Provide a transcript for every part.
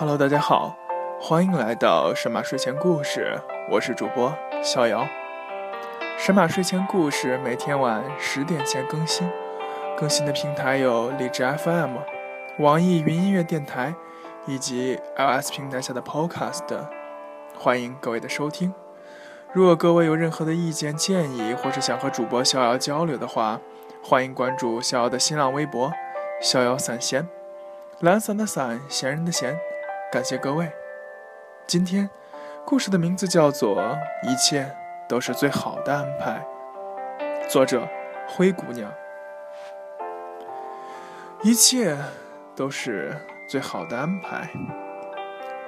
Hello，大家好，欢迎来到神马睡前故事，我是主播逍遥。神马睡前故事每天晚十点前更新，更新的平台有荔枝 FM、网易云音乐电台以及 iOS 平台下的 Podcast，欢迎各位的收听。如果各位有任何的意见建议，或是想和主播逍遥交流的话，欢迎关注逍遥的新浪微博“逍遥散闲”，懒散的散，闲人的闲。感谢各位。今天故事的名字叫做《一切都是最好的安排》，作者灰姑娘。一切都是最好的安排。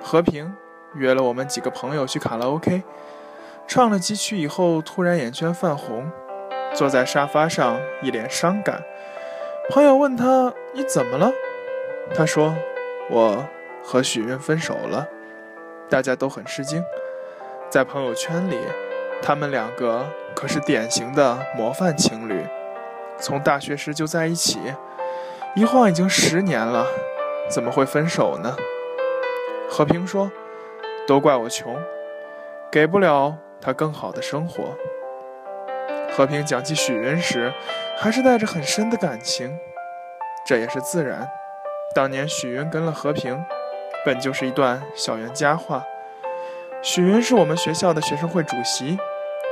和平约了我们几个朋友去卡拉 OK。唱了几曲以后，突然眼圈泛红，坐在沙发上一脸伤感。朋友问他：“你怎么了？”他说：“我和许云分手了。”大家都很吃惊。在朋友圈里，他们两个可是典型的模范情侣，从大学时就在一起，一晃已经十年了，怎么会分手呢？和平说：“都怪我穷，给不了。”他更好的生活。和平讲起许云时，还是带着很深的感情，这也是自然。当年许云跟了和平，本就是一段校园佳话。许云是我们学校的学生会主席，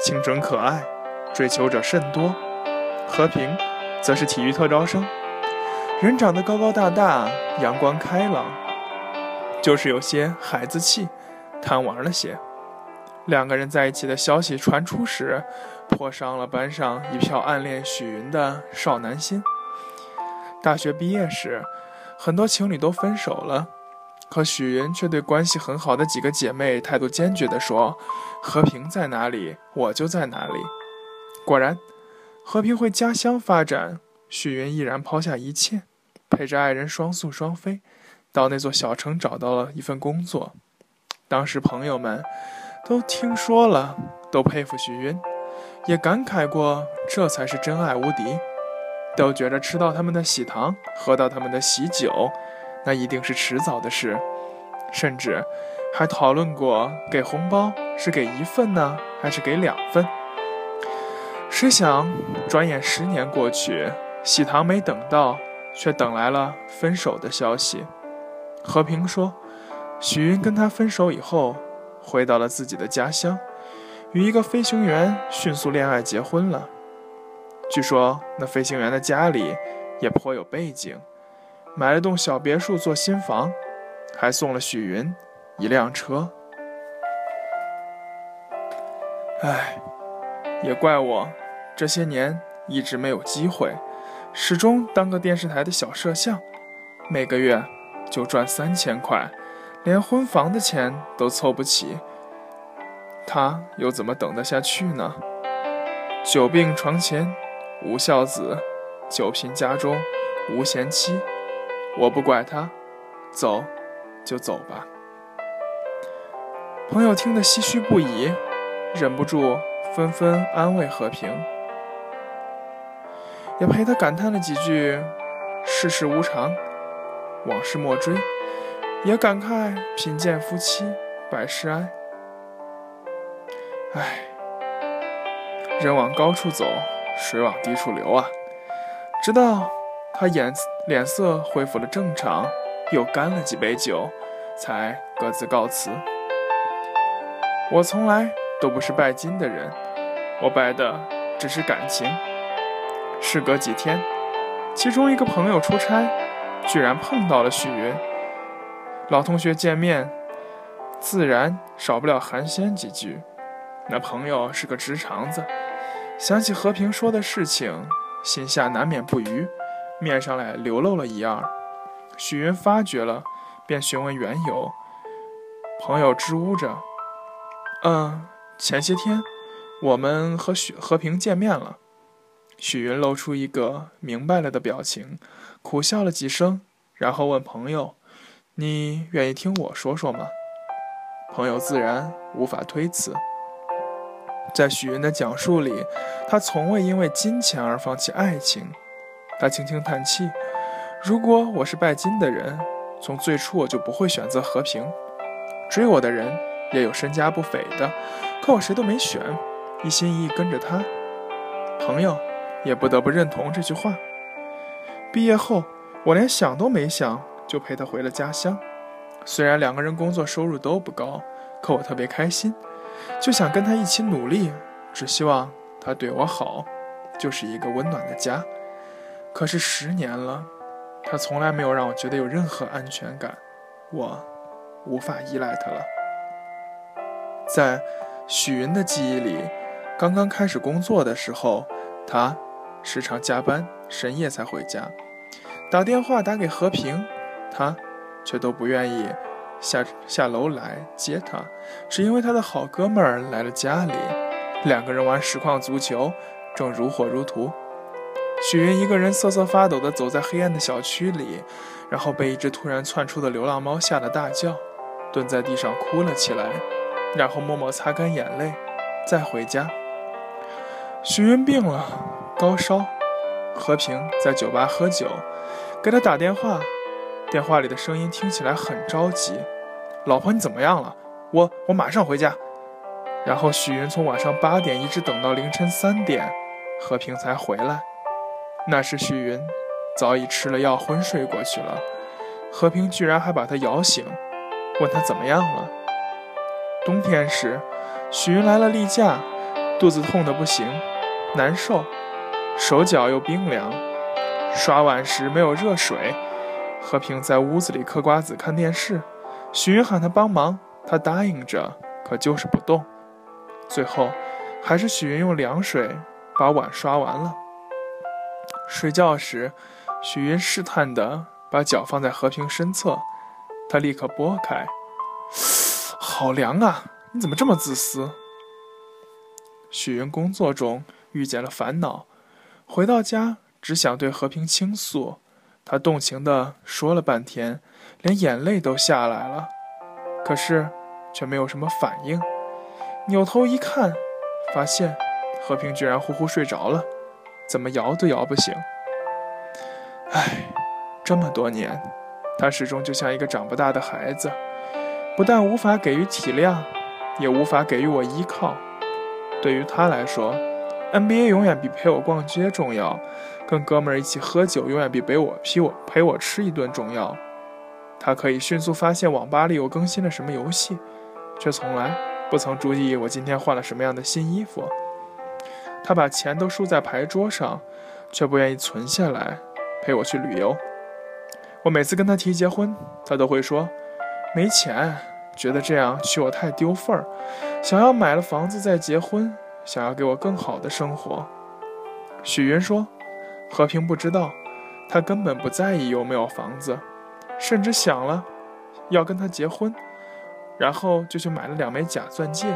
清纯可爱，追求者甚多。和平则是体育特招生，人长得高高大大，阳光开朗，就是有些孩子气，贪玩了些。两个人在一起的消息传出时，颇伤了班上一票暗恋许云的少男心。大学毕业时，很多情侣都分手了，可许云却对关系很好的几个姐妹态度坚决地说：“和平在哪里，我就在哪里。”果然，和平会家乡发展，许云毅然抛下一切，陪着爱人双宿双飞，到那座小城找到了一份工作。当时朋友们。都听说了，都佩服许云，也感慨过这才是真爱无敌，都觉着吃到他们的喜糖，喝到他们的喜酒，那一定是迟早的事，甚至还讨论过给红包是给一份呢，还是给两份。谁想，转眼十年过去，喜糖没等到，却等来了分手的消息。和平说，许云跟他分手以后。回到了自己的家乡，与一个飞行员迅速恋爱结婚了。据说那飞行员的家里也颇有背景，买了栋小别墅做新房，还送了许云一辆车。唉，也怪我这些年一直没有机会，始终当个电视台的小摄像，每个月就赚三千块。连婚房的钱都凑不齐，他又怎么等得下去呢？久病床前无孝子，久贫家中无贤妻。我不怪他，走就走吧。朋友听得唏嘘不已，忍不住纷纷安慰和平，也陪他感叹了几句：世事无常，往事莫追。也感慨贫贱夫妻百事哀。唉，人往高处走，水往低处流啊！直到他眼脸色恢复了正常，又干了几杯酒，才各自告辞。我从来都不是拜金的人，我拜的只是感情。事隔几天，其中一个朋友出差，居然碰到了许云。老同学见面，自然少不了寒暄几句。那朋友是个直肠子，想起和平说的事情，心下难免不愉，面上来流露了一二。许云发觉了，便询问缘由。朋友支吾着：“嗯，前些天我们和许和平见面了。”许云露出一个明白了的表情，苦笑了几声，然后问朋友。你愿意听我说说吗？朋友自然无法推辞。在许云的讲述里，他从未因为金钱而放弃爱情。他轻轻叹气：“如果我是拜金的人，从最初我就不会选择和平。追我的人也有身家不菲的，可我谁都没选，一心一意跟着他。朋友也不得不认同这句话。毕业后，我连想都没想就陪他回了家乡。虽然两个人工作收入都不高，可我特别开心，就想跟他一起努力，只希望他对我好，就是一个温暖的家。可是十年了，他从来没有让我觉得有任何安全感，我无法依赖他了。在许云的记忆里，刚刚开始工作的时候，他时常加班，深夜才回家，打电话打给和平，他却都不愿意下下楼来接他，只因为他的好哥们儿来了家里，两个人玩实况足球，正如火如荼。许云一个人瑟瑟发抖地走在黑暗的小区里，然后被一只突然窜出的流浪猫吓得大叫，蹲在地上哭了起来，然后默默擦干眼泪，再回家。许云病了，高烧。和平在酒吧喝酒，给他打电话，电话里的声音听起来很着急：“老婆，你怎么样了？我我马上回家。”然后许云从晚上八点一直等到凌晨三点，和平才回来。那时许云早已吃了药昏睡过去了，和平居然还把他摇醒，问他怎么样了。冬天时，许云来了例假，肚子痛得不行，难受，手脚又冰凉，刷碗时没有热水。和平在屋子里嗑瓜子看电视，许云喊他帮忙，他答应着，可就是不动。最后，还是许云用凉水把碗刷完了。睡觉时，许云试探地把脚放在和平身侧，他立刻拨开。好凉啊！你怎么这么自私？许云工作中遇见了烦恼，回到家只想对和平倾诉。他动情地说了半天，连眼泪都下来了，可是却没有什么反应。扭头一看，发现和平居然呼呼睡着了。怎么摇都摇不醒。唉，这么多年，他始终就像一个长不大的孩子，不但无法给予体谅，也无法给予我依靠。对于他来说，NBA 永远比陪我逛街重要，跟哥们儿一起喝酒永远比陪我陪我陪我吃一顿重要。他可以迅速发现网吧里有更新了什么游戏，却从来不曾注意我今天换了什么样的新衣服。他把钱都输在牌桌上，却不愿意存下来陪我去旅游。我每次跟他提结婚，他都会说没钱，觉得这样娶我太丢份儿，想要买了房子再结婚，想要给我更好的生活。许云说，和平不知道，他根本不在意有没有房子，甚至想了要跟他结婚，然后就去买了两枚假钻戒，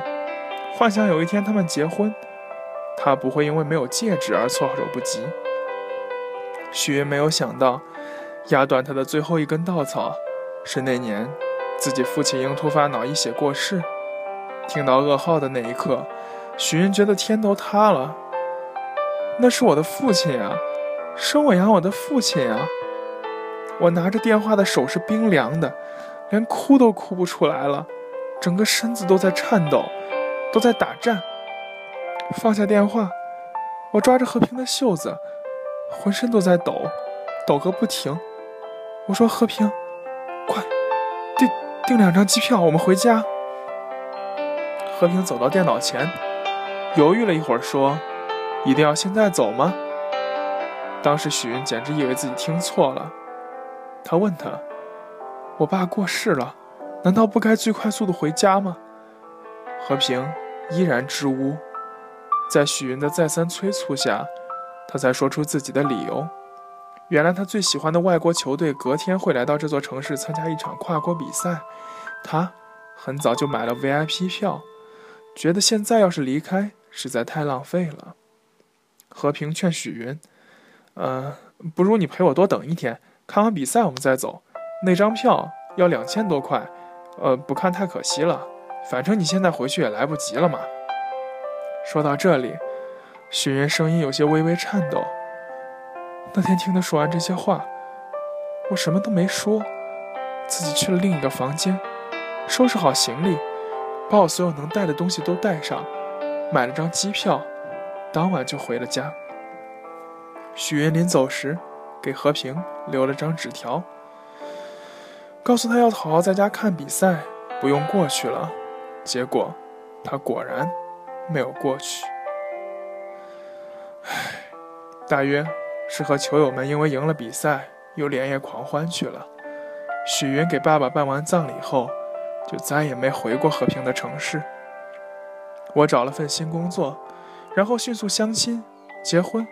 幻想有一天他们结婚。他不会因为没有戒指而措手不及。许云没有想到，压断他的最后一根稻草是那年自己父亲因突发脑溢血过世。听到噩耗的那一刻，许云觉得天都塌了。那是我的父亲啊，生我养我的父亲啊！我拿着电话的手是冰凉的，连哭都哭不出来了，整个身子都在颤抖，都在打颤。放下电话，我抓着和平的袖子，浑身都在抖，抖个不停。我说：“和平，快订订两张机票，我们回家。”和平走到电脑前，犹豫了一会儿，说：“一定要现在走吗？”当时许云简直以为自己听错了，他问他：“我爸过世了，难道不该最快速的回家吗？”和平依然支吾。在许云的再三催促下，他才说出自己的理由。原来他最喜欢的外国球队隔天会来到这座城市参加一场跨国比赛，他很早就买了 VIP 票，觉得现在要是离开实在太浪费了。和平劝许云：“呃，不如你陪我多等一天，看完比赛我们再走。那张票要两千多块，呃，不看太可惜了。反正你现在回去也来不及了嘛。”说到这里，许云声音有些微微颤抖。那天听他说完这些话，我什么都没说，自己去了另一个房间，收拾好行李，把我所有能带的东西都带上，买了张机票，当晚就回了家。许云临走时，给和平留了张纸条，告诉他要好好在家看比赛，不用过去了。结果，他果然没有过去。唉，大约是和球友们因为赢了比赛，又连夜狂欢去了。许云给爸爸办完葬礼后，就再也没回过和平的城市。我找了份新工作，然后迅速相亲、结婚。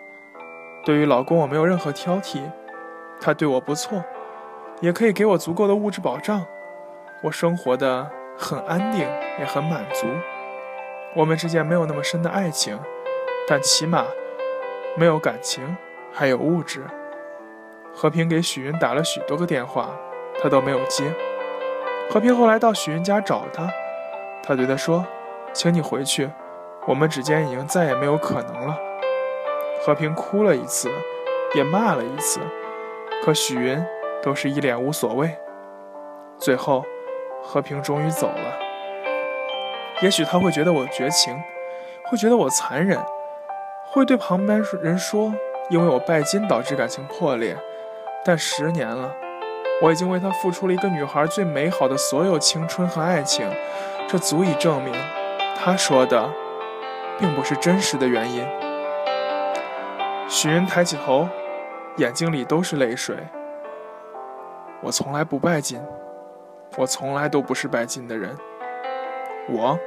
对于老公，我没有任何挑剔，他对我不错，也可以给我足够的物质保障，我生活的很安定，也很满足。我们之间没有那么深的爱情，但起码没有感情，还有物质。和平给许云打了许多个电话，他都没有接。和平后来到许云家找他，他对他说：“请你回去，我们之间已经再也没有可能了。”和平哭了一次，也骂了一次，可许云都是一脸无所谓。最后，和平终于走了。也许他会觉得我绝情，会觉得我残忍，会对旁边人说因为我拜金导致感情破裂。但十年了，我已经为他付出了一个女孩最美好的所有青春和爱情，这足以证明他说的并不是真实的原因。许云抬起头，眼睛里都是泪水。我从来不拜金，我从来都不是拜金的人。我，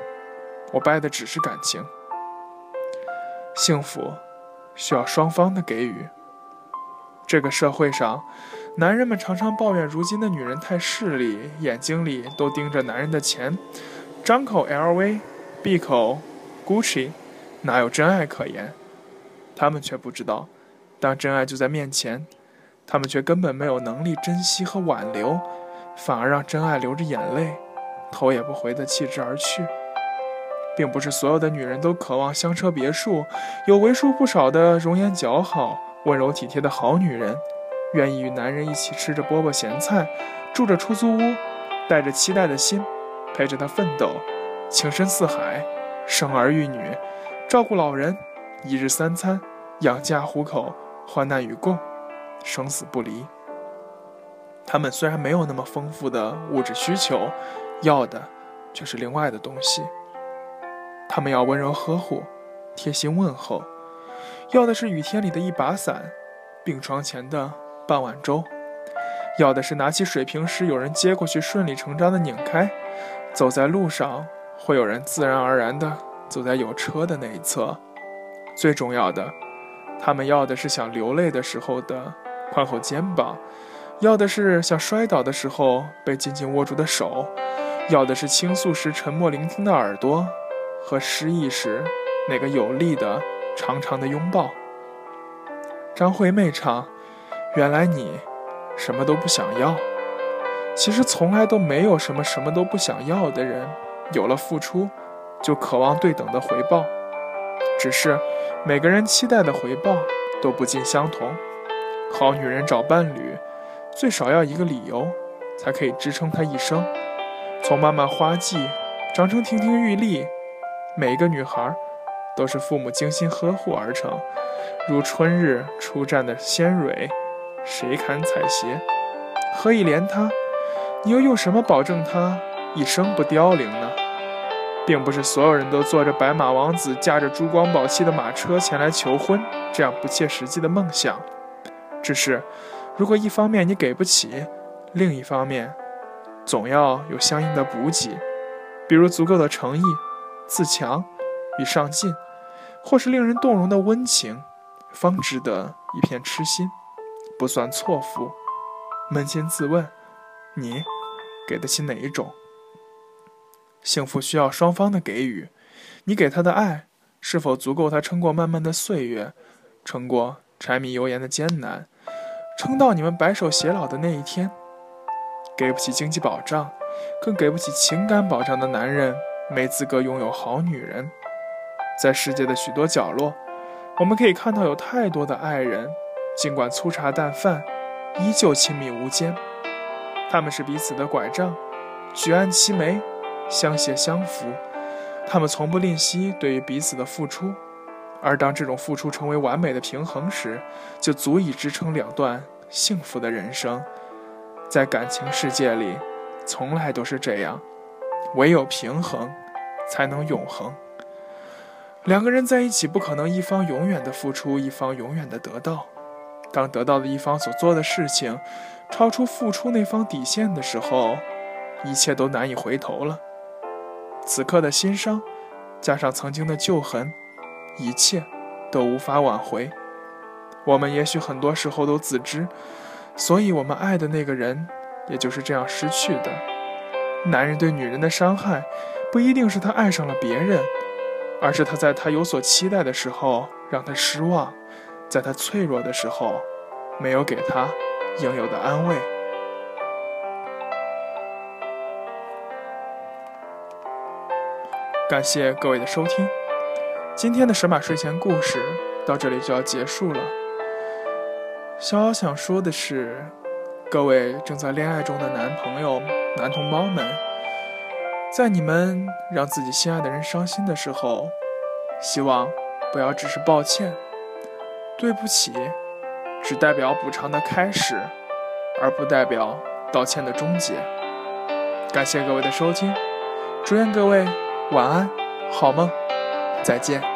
我拜的只是感情。幸福需要双方的给予。这个社会上，男人们常常抱怨如今的女人太势利，眼睛里都盯着男人的钱，张口 LV，闭口 Gucci，哪有真爱可言？他们却不知道，当真爱就在面前，他们却根本没有能力珍惜和挽留，反而让真爱流着眼泪，头也不回的弃之而去。并不是所有的女人都渴望香车别墅，有为数不少的容颜姣好、温柔体贴的好女人，愿意与男人一起吃着饽饽咸菜，住着出租屋，带着期待的心，陪着他奋斗，情深似海，生儿育女，照顾老人。一日三餐，养家糊口，患难与共，生死不离。他们虽然没有那么丰富的物质需求，要的却是另外的东西。他们要温柔呵护，贴心问候，要的是雨天里的一把伞，病床前的半碗粥，要的是拿起水瓶时有人接过去顺理成章的拧开，走在路上会有人自然而然的走在有车的那一侧。最重要的，他们要的是想流泪的时候的宽厚肩膀，要的是想摔倒的时候被紧紧握住的手，要的是倾诉时沉默聆听的耳朵，和失意时那个有力的长长的拥抱。张惠妹唱：“原来你什么都不想要。”其实从来都没有什么什么都不想要的人，有了付出，就渴望对等的回报。只是每个人期待的回报都不尽相同。好女人找伴侣，最少要一个理由，才可以支撑她一生。从漫漫花季长成亭亭玉立，每一个女孩都是父母精心呵护而成，如春日初绽的鲜蕊，谁堪采撷？何以怜她？你又用什么保证她一生不凋零呢？并不是所有人都坐着白马王子驾着珠光宝气的马车前来求婚，这样不切实际的梦想。只是，如果一方面你给不起，另一方面，总要有相应的补给，比如足够的诚意、自强与上进，或是令人动容的温情，方值得一片痴心，不算错付。扪心自问，你给得起哪一种？幸福需要双方的给予，你给他的爱是否足够他撑过漫漫的岁月，撑过柴米油盐的艰难，撑到你们白首偕老的那一天？给不起经济保障，更给不起情感保障的男人，没资格拥有好女人。在世界的许多角落，我们可以看到有太多的爱人，尽管粗茶淡饭，依旧亲密无间。他们是彼此的拐杖，举案齐眉，相携相扶。他们从不吝惜对于彼此的付出，而当这种付出成为完美的平衡时，就足以支撑两段幸福的人生。在感情世界里，从来都是这样，唯有平衡，才能永恒。两个人在一起，不可能一方永远的付出，一方永远的得到。当得到的一方所做的事情超出付出那方底线的时候，一切都难以回头了。此刻的心伤，加上曾经的旧痕，一切都无法挽回。我们也许很多时候都自知，所以我们爱的那个人也就是这样失去的。男人对女人的伤害，不一定是他爱上了别人，而是他在他有所期待的时候让他失望。在他脆弱的时候，没有给他应有的安慰。感谢各位的收听，今天的神马睡前故事到这里就要结束了。小小想说的是，各位正在恋爱中的男朋友、男同胞们，在你们让自己心爱的人伤心的时候，希望不要只是抱歉。对不起，只代表补偿的开始，而不代表道歉的终结。感谢各位的收听，祝愿各位晚安，好梦，再见。